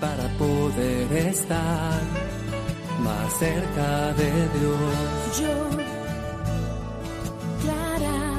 para poder estar más cerca de Dios. Yo, Clara,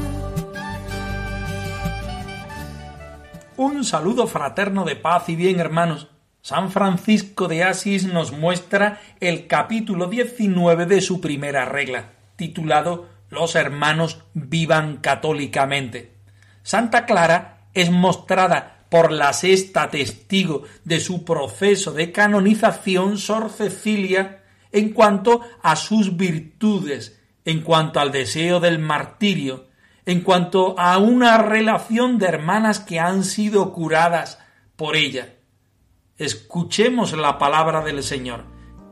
Un saludo fraterno de paz y bien, hermanos. San Francisco de Asís nos muestra el capítulo 19 de su primera regla, titulado Los hermanos vivan católicamente. Santa Clara es mostrada por la sexta testigo de su proceso de canonización Sor Cecilia en cuanto a sus virtudes, en cuanto al deseo del martirio, en cuanto a una relación de hermanas que han sido curadas por ella. Escuchemos la palabra del Señor,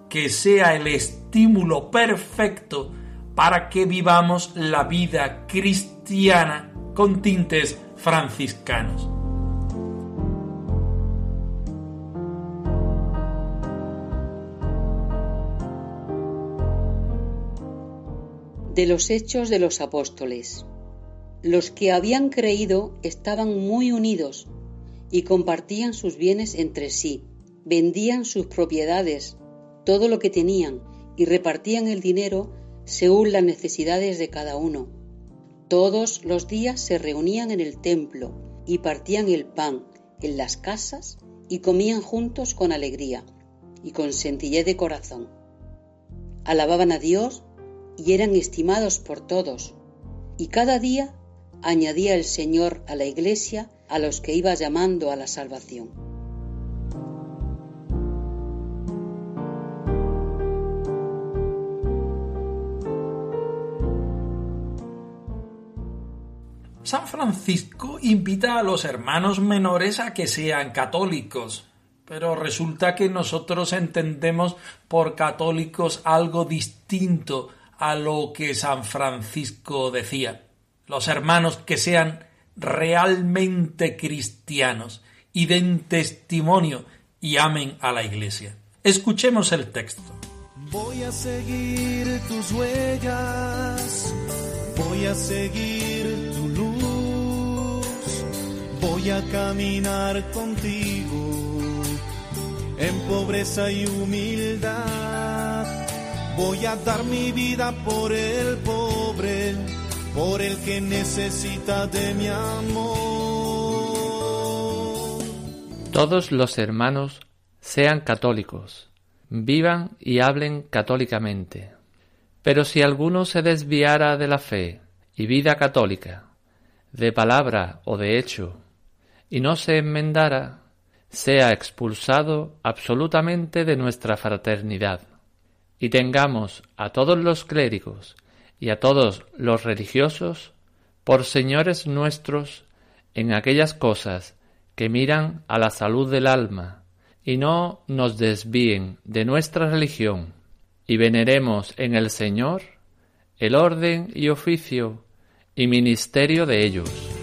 que sea el estímulo perfecto para que vivamos la vida cristiana con tintes franciscanos. De los Hechos de los Apóstoles. Los que habían creído estaban muy unidos y compartían sus bienes entre sí, vendían sus propiedades, todo lo que tenían, y repartían el dinero según las necesidades de cada uno. Todos los días se reunían en el templo y partían el pan en las casas y comían juntos con alegría y con sencillez de corazón. Alababan a Dios y eran estimados por todos, y cada día añadía el Señor a la iglesia a los que iba llamando a la salvación. San Francisco invita a los hermanos menores a que sean católicos, pero resulta que nosotros entendemos por católicos algo distinto a lo que San Francisco decía. Los hermanos que sean realmente cristianos y den testimonio y amen a la Iglesia. Escuchemos el texto. Voy a seguir tus huellas, voy a seguir voy a caminar contigo en pobreza y humildad, voy a dar mi vida por el pobre, por el que necesita de mi amor. Todos los hermanos sean católicos, vivan y hablen católicamente. Pero si alguno se desviara de la fe y vida católica, de palabra o de hecho, y no se enmendara, sea expulsado absolutamente de nuestra fraternidad, y tengamos a todos los clérigos y a todos los religiosos por señores nuestros en aquellas cosas que miran a la salud del alma, y no nos desvíen de nuestra religión, y veneremos en el Señor el orden y oficio y ministerio de ellos.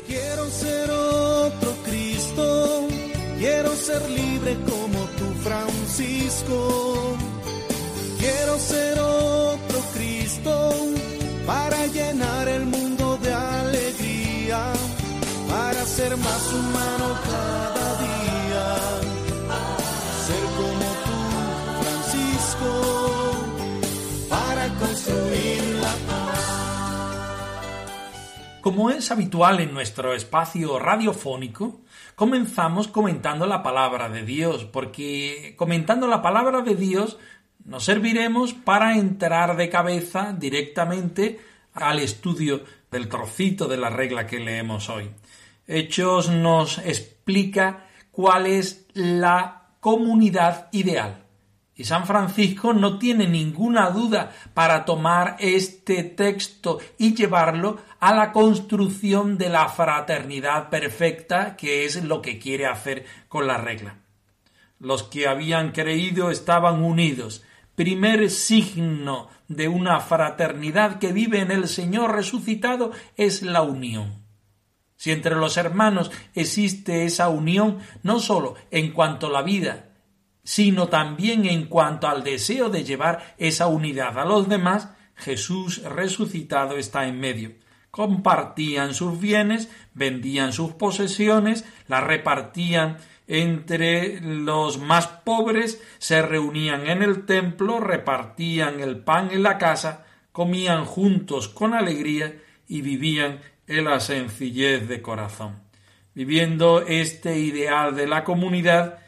Como es habitual en nuestro espacio radiofónico, comenzamos comentando la palabra de Dios, porque comentando la palabra de Dios nos serviremos para entrar de cabeza directamente al estudio del trocito de la regla que leemos hoy. Hechos nos explica cuál es la comunidad ideal. Y San Francisco no tiene ninguna duda para tomar este texto y llevarlo a la construcción de la fraternidad perfecta, que es lo que quiere hacer con la regla. Los que habían creído estaban unidos. Primer signo de una fraternidad que vive en el Señor resucitado es la unión. Si entre los hermanos existe esa unión, no sólo en cuanto a la vida, sino también en cuanto al deseo de llevar esa unidad a los demás, Jesús resucitado está en medio. Compartían sus bienes, vendían sus posesiones, las repartían entre los más pobres, se reunían en el templo, repartían el pan en la casa, comían juntos con alegría y vivían en la sencillez de corazón. Viviendo este ideal de la comunidad,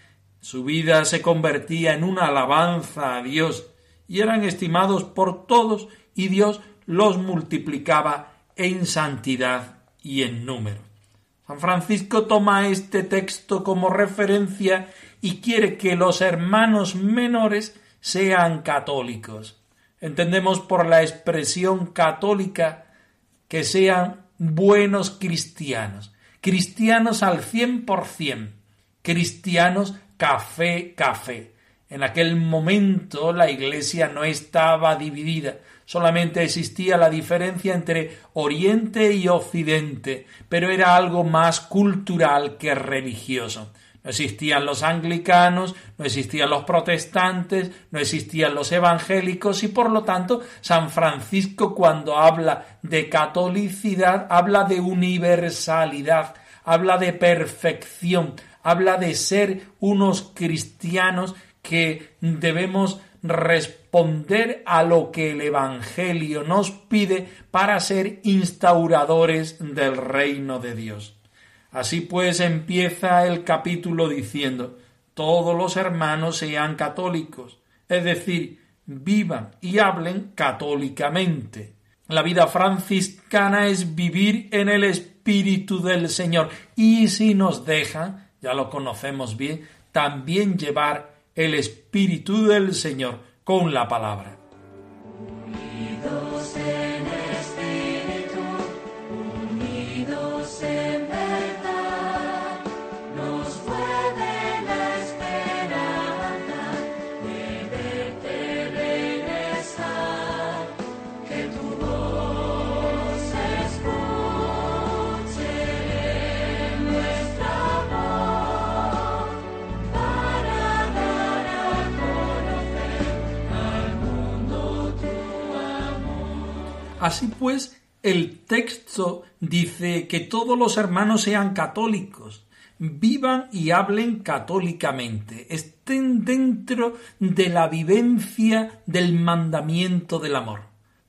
su vida se convertía en una alabanza a Dios y eran estimados por todos y Dios los multiplicaba en santidad y en número. San Francisco toma este texto como referencia y quiere que los hermanos menores sean católicos. Entendemos por la expresión católica que sean buenos cristianos, cristianos al cien por cien, cristianos café, café. En aquel momento la Iglesia no estaba dividida, solamente existía la diferencia entre Oriente y Occidente, pero era algo más cultural que religioso. No existían los anglicanos, no existían los protestantes, no existían los evangélicos y por lo tanto San Francisco cuando habla de catolicidad habla de universalidad, habla de perfección, habla de ser unos cristianos que debemos responder a lo que el Evangelio nos pide para ser instauradores del reino de Dios. Así pues empieza el capítulo diciendo todos los hermanos sean católicos, es decir, vivan y hablen católicamente. La vida franciscana es vivir en el Espíritu del Señor y si nos dejan, ya lo conocemos bien, también llevar el Espíritu del Señor con la palabra. Así pues, el texto dice que todos los hermanos sean católicos, vivan y hablen católicamente, estén dentro de la vivencia del mandamiento del amor.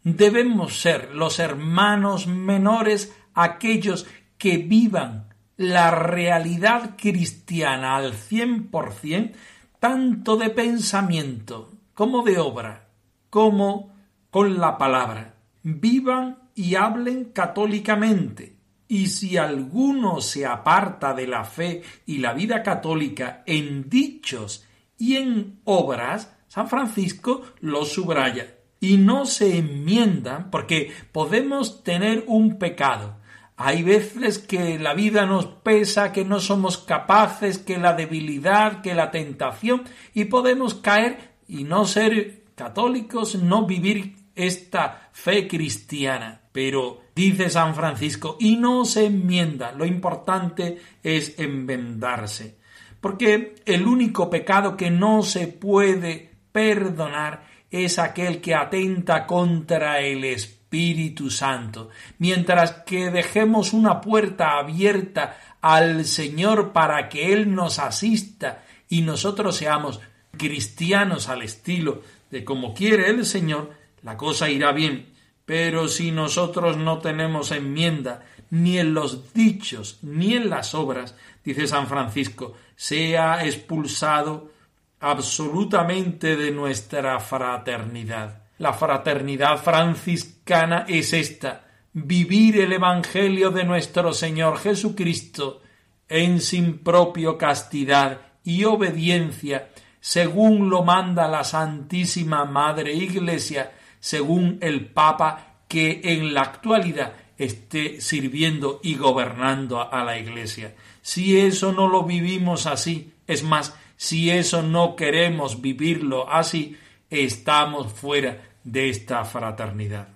Debemos ser los hermanos menores aquellos que vivan la realidad cristiana al cien por cien, tanto de pensamiento como de obra, como con la palabra vivan y hablen católicamente. Y si alguno se aparta de la fe y la vida católica en dichos y en obras, San Francisco lo subraya. Y no se enmiendan porque podemos tener un pecado. Hay veces que la vida nos pesa, que no somos capaces, que la debilidad, que la tentación, y podemos caer y no ser católicos, no vivir esta fe cristiana. Pero dice San Francisco, y no se enmienda, lo importante es enmendarse. Porque el único pecado que no se puede perdonar es aquel que atenta contra el Espíritu Santo. Mientras que dejemos una puerta abierta al Señor para que Él nos asista y nosotros seamos cristianos al estilo de como quiere el Señor, la cosa irá bien. Pero si nosotros no tenemos enmienda ni en los dichos ni en las obras, dice San Francisco, sea expulsado absolutamente de nuestra fraternidad. La fraternidad franciscana es esta, vivir el Evangelio de nuestro Señor Jesucristo en sin propio castidad y obediencia según lo manda la Santísima Madre Iglesia, según el Papa que en la actualidad esté sirviendo y gobernando a la Iglesia. Si eso no lo vivimos así, es más, si eso no queremos vivirlo así, estamos fuera de esta fraternidad.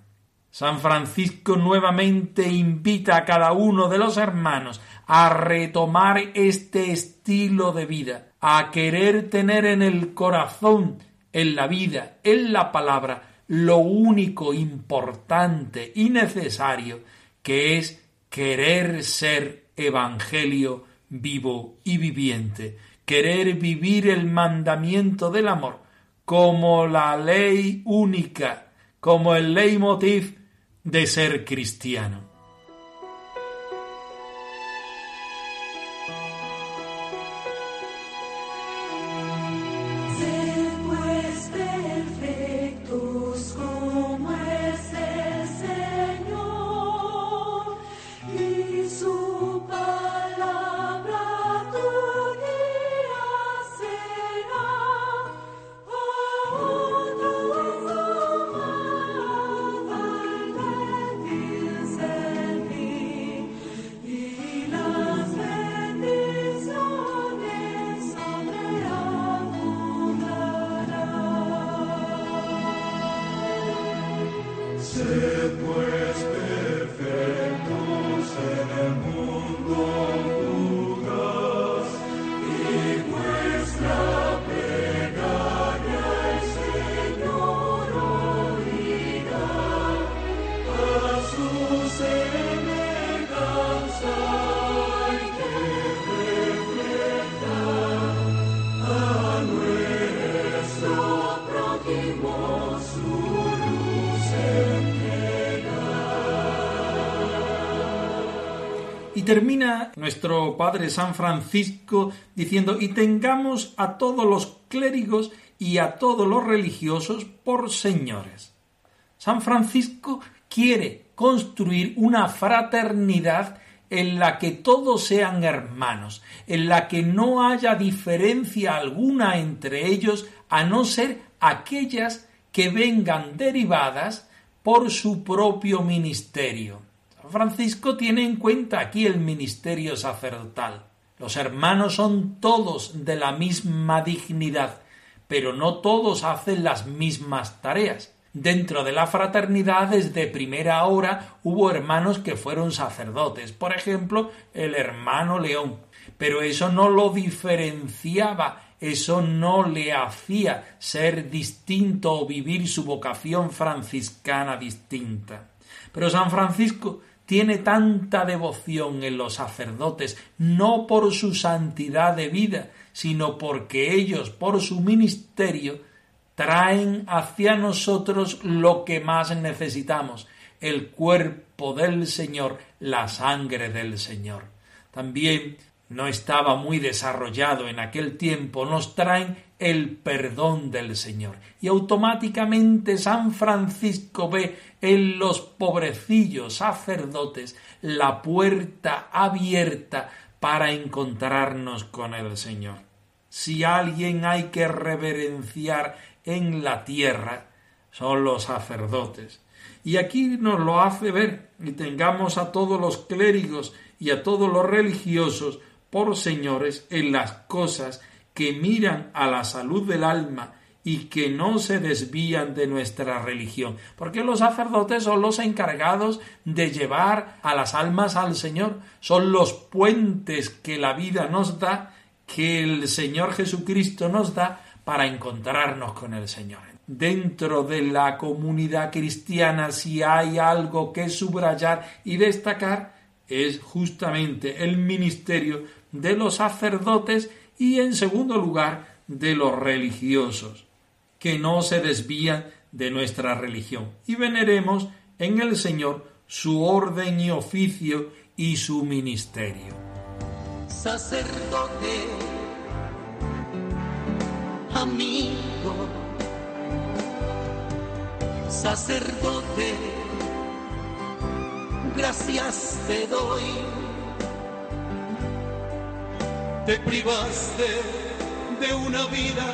San Francisco nuevamente invita a cada uno de los hermanos a retomar este estilo de vida, a querer tener en el corazón, en la vida, en la palabra, lo único importante y necesario que es querer ser evangelio vivo y viviente, querer vivir el mandamiento del amor como la ley única, como el leitmotiv de ser cristiano. Y termina nuestro Padre San Francisco diciendo, y tengamos a todos los clérigos y a todos los religiosos por señores. San Francisco quiere construir una fraternidad en la que todos sean hermanos, en la que no haya diferencia alguna entre ellos, a no ser aquellas que vengan derivadas por su propio ministerio. Francisco tiene en cuenta aquí el ministerio sacerdotal. Los hermanos son todos de la misma dignidad, pero no todos hacen las mismas tareas. Dentro de la fraternidad desde primera hora hubo hermanos que fueron sacerdotes, por ejemplo, el hermano León, pero eso no lo diferenciaba, eso no le hacía ser distinto o vivir su vocación franciscana distinta. Pero San Francisco tiene tanta devoción en los sacerdotes, no por su santidad de vida, sino porque ellos, por su ministerio, traen hacia nosotros lo que más necesitamos, el cuerpo del Señor, la sangre del Señor. También no estaba muy desarrollado en aquel tiempo, nos traen el perdón del Señor. Y automáticamente San Francisco ve en los pobrecillos sacerdotes la puerta abierta para encontrarnos con el Señor. Si alguien hay que reverenciar en la tierra, son los sacerdotes. Y aquí nos lo hace ver, y tengamos a todos los clérigos y a todos los religiosos por señores en las cosas que miran a la salud del alma y que no se desvían de nuestra religión, porque los sacerdotes son los encargados de llevar a las almas al Señor, son los puentes que la vida nos da, que el Señor Jesucristo nos da para encontrarnos con el Señor. Dentro de la comunidad cristiana, si hay algo que subrayar y destacar, es justamente el ministerio de los sacerdotes y en segundo lugar de los religiosos, que no se desvían de nuestra religión. Y veneremos en el Señor su orden y oficio y su ministerio. Sacerdote, amigo, sacerdote, gracias te doy. Te privaste de una vida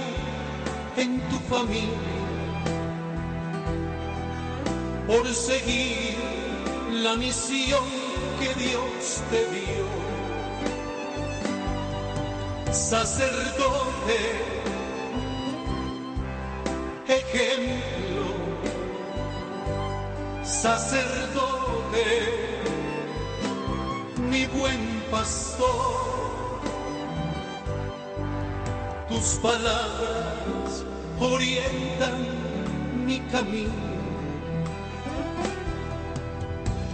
en tu familia. Por seguir la misión que Dios te dio. Sacerdote, ejemplo, sacerdote, mi buen pastor. Tus palabras orientan mi camino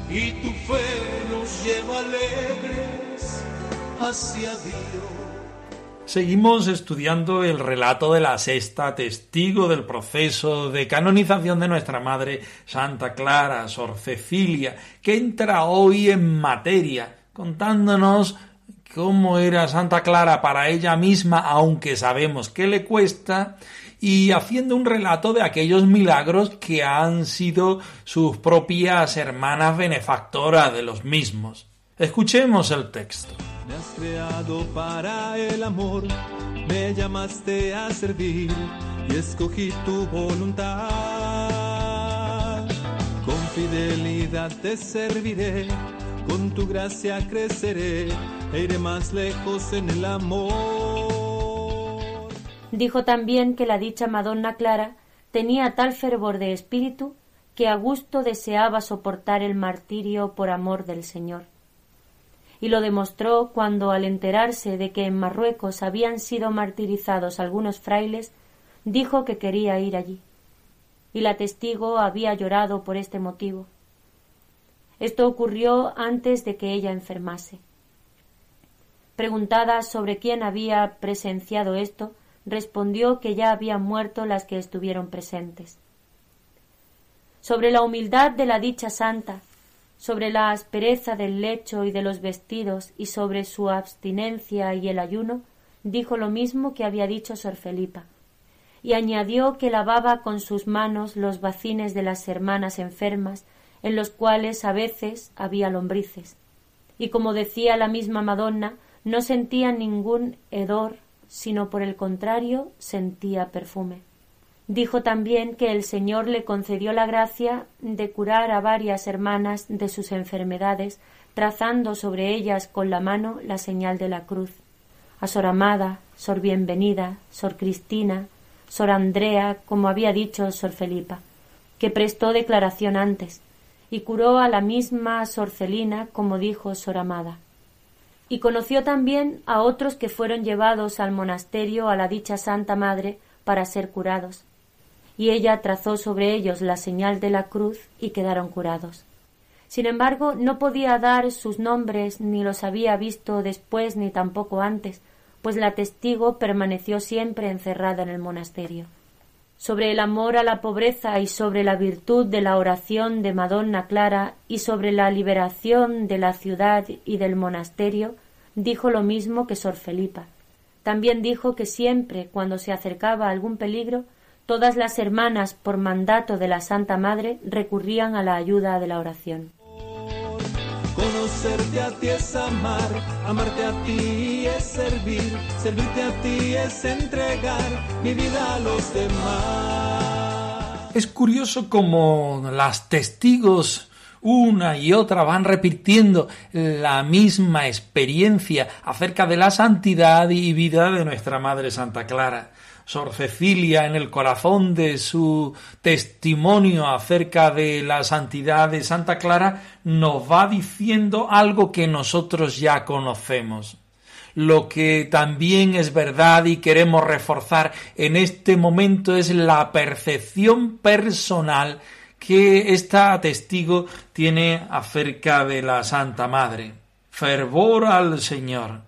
y tu fe nos lleva alegres hacia Dios. Seguimos estudiando el relato de la sexta testigo del proceso de canonización de nuestra Madre Santa Clara, Sor Cecilia, que entra hoy en materia, contándonos cómo era Santa Clara para ella misma, aunque sabemos que le cuesta, y haciendo un relato de aquellos milagros que han sido sus propias hermanas benefactoras de los mismos. Escuchemos el texto. Me has creado para el amor, me llamaste a servir y escogí tu voluntad. Con fidelidad te serviré, con tu gracia creceré e iré más lejos en el amor. Dijo también que la dicha Madonna Clara tenía tal fervor de espíritu que a gusto deseaba soportar el martirio por amor del Señor. Y lo demostró cuando, al enterarse de que en Marruecos habían sido martirizados algunos frailes, dijo que quería ir allí. Y la testigo había llorado por este motivo. Esto ocurrió antes de que ella enfermase. Preguntada sobre quién había presenciado esto, respondió que ya habían muerto las que estuvieron presentes. Sobre la humildad de la dicha santa, sobre la aspereza del lecho y de los vestidos y sobre su abstinencia y el ayuno, dijo lo mismo que había dicho Sor Felipa, y añadió que lavaba con sus manos los bacines de las hermanas enfermas, en los cuales a veces había lombrices, y como decía la misma Madonna, no sentía ningún hedor sino por el contrario sentía perfume. Dijo también que el Señor le concedió la gracia de curar a varias hermanas de sus enfermedades, trazando sobre ellas con la mano la señal de la cruz. A Sor Amada, Sor Bienvenida, Sor Cristina, Sor Andrea, como había dicho Sor Felipa, que prestó declaración antes, y curó a la misma Sor Celina, como dijo Sor Amada y conoció también a otros que fueron llevados al monasterio a la dicha Santa Madre para ser curados, y ella trazó sobre ellos la señal de la cruz y quedaron curados. Sin embargo, no podía dar sus nombres ni los había visto después ni tampoco antes, pues la testigo permaneció siempre encerrada en el monasterio. Sobre el amor a la pobreza y sobre la virtud de la oración de Madonna Clara y sobre la liberación de la ciudad y del monasterio, dijo lo mismo que Sor Felipa. También dijo que siempre, cuando se acercaba algún peligro, todas las hermanas, por mandato de la Santa Madre, recurrían a la ayuda de la oración. Conocerte a ti es amar, amarte a ti es servir, servirte a ti es entregar mi vida a los demás. Es curioso como las testigos una y otra van repitiendo la misma experiencia acerca de la santidad y vida de nuestra Madre Santa Clara. Sor Cecilia en el corazón de su testimonio acerca de la santidad de Santa Clara nos va diciendo algo que nosotros ya conocemos. Lo que también es verdad y queremos reforzar en este momento es la percepción personal que esta testigo tiene acerca de la Santa Madre. Fervor al Señor,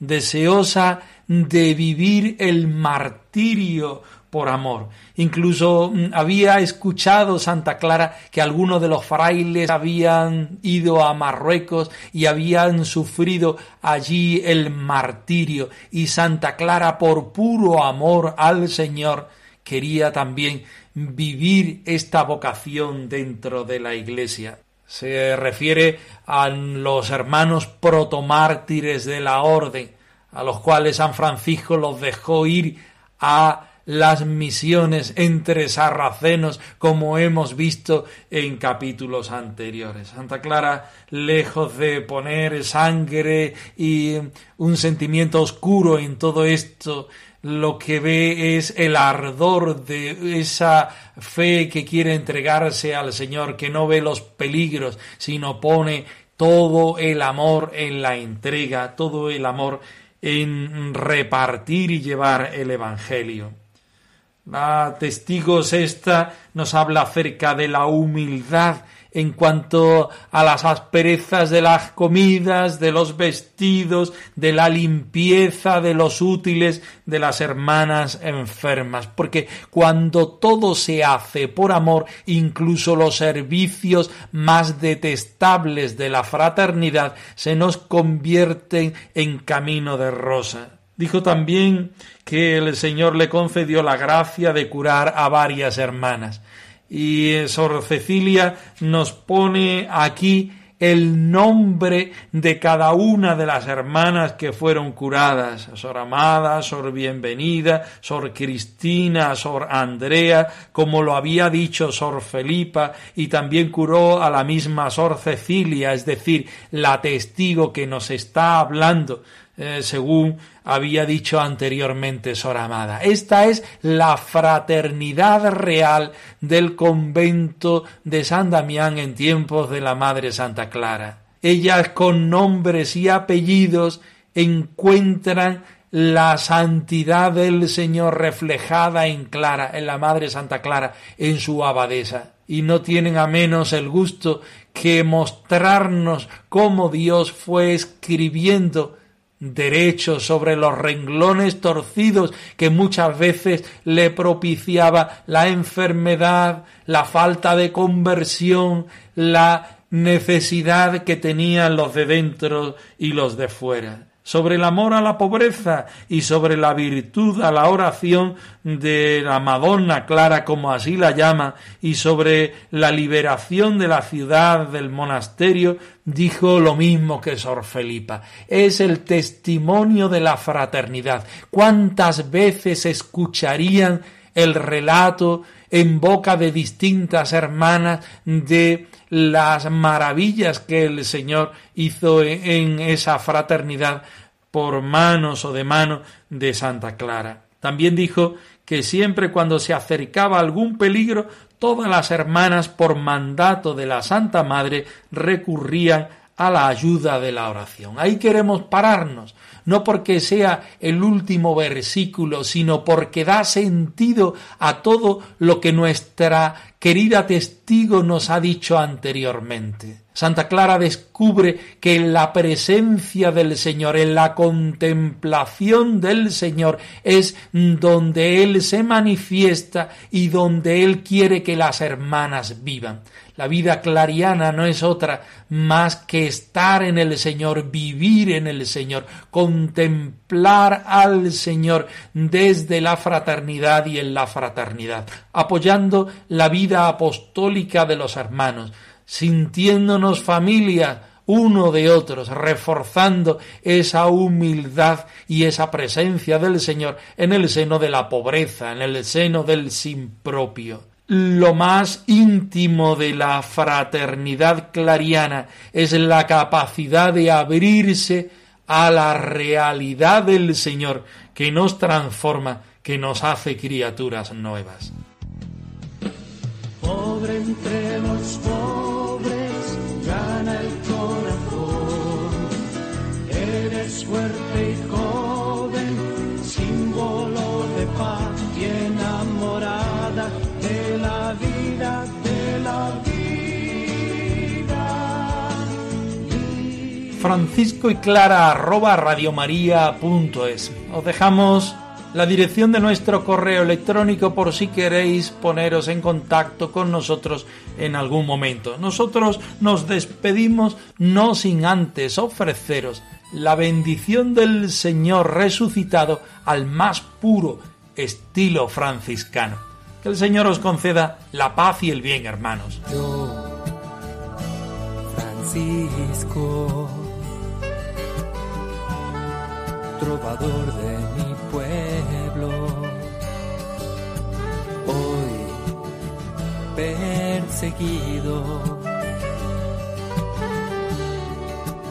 deseosa de vivir el martirio por amor. Incluso mm, había escuchado Santa Clara que algunos de los frailes habían ido a Marruecos y habían sufrido allí el martirio y Santa Clara por puro amor al Señor quería también vivir esta vocación dentro de la Iglesia. Se refiere a los hermanos protomártires de la orden, a los cuales San Francisco los dejó ir a las misiones entre sarracenos como hemos visto en capítulos anteriores. Santa Clara, lejos de poner sangre y un sentimiento oscuro en todo esto, lo que ve es el ardor de esa fe que quiere entregarse al Señor, que no ve los peligros, sino pone todo el amor en la entrega, todo el amor en repartir y llevar el Evangelio. La testigos esta nos habla acerca de la humildad en cuanto a las asperezas de las comidas, de los vestidos, de la limpieza de los útiles de las hermanas enfermas, porque cuando todo se hace por amor, incluso los servicios más detestables de la fraternidad se nos convierten en camino de rosa. Dijo también que el Señor le concedió la gracia de curar a varias hermanas. Y Sor Cecilia nos pone aquí el nombre de cada una de las hermanas que fueron curadas, Sor Amada, Sor Bienvenida, Sor Cristina, Sor Andrea, como lo había dicho Sor Felipa, y también curó a la misma Sor Cecilia, es decir, la testigo que nos está hablando, eh, según había dicho anteriormente Sor Amada. Esta es la fraternidad real del convento de San Damián en tiempos de la Madre Santa Clara. Ellas con nombres y apellidos encuentran la santidad del Señor reflejada en Clara, en la Madre Santa Clara, en su abadesa, y no tienen a menos el gusto que mostrarnos cómo Dios fue escribiendo derecho sobre los renglones torcidos que muchas veces le propiciaba la enfermedad, la falta de conversión, la necesidad que tenían los de dentro y los de fuera sobre el amor a la pobreza y sobre la virtud a la oración de la Madonna Clara, como así la llama, y sobre la liberación de la ciudad del monasterio, dijo lo mismo que Sor Felipa. Es el testimonio de la fraternidad. ¿Cuántas veces escucharían el relato en boca de distintas hermanas de las maravillas que el Señor hizo en esa fraternidad por manos o de mano de Santa Clara. También dijo que siempre cuando se acercaba algún peligro, todas las hermanas por mandato de la Santa Madre recurrían a la ayuda de la oración. Ahí queremos pararnos, no porque sea el último versículo, sino porque da sentido a todo lo que nuestra querida testigo nos ha dicho anteriormente. Santa Clara descubre que en la presencia del Señor, en la contemplación del Señor, es donde Él se manifiesta y donde Él quiere que las hermanas vivan. La vida clariana no es otra más que estar en el Señor, vivir en el Señor, contemplar al Señor desde la fraternidad y en la fraternidad, apoyando la vida apostólica de los hermanos, sintiéndonos familia uno de otros, reforzando esa humildad y esa presencia del Señor en el seno de la pobreza, en el seno del sin propio lo más íntimo de la fraternidad clariana es la capacidad de abrirse a la realidad del Señor que nos transforma, que nos hace criaturas nuevas. Eres fuerte y joven, símbolo de paz y enamorada de la vida, de la vida. Francisco y Clara arroba radiomaria.es. Os dejamos la dirección de nuestro correo electrónico por si queréis poneros en contacto con nosotros en algún momento. Nosotros nos despedimos no sin antes ofreceros la bendición del Señor resucitado al más puro estilo franciscano. Que el Señor os conceda la paz y el bien, hermanos. Yo, Francisco, trovador de mi pueblo, hoy perseguido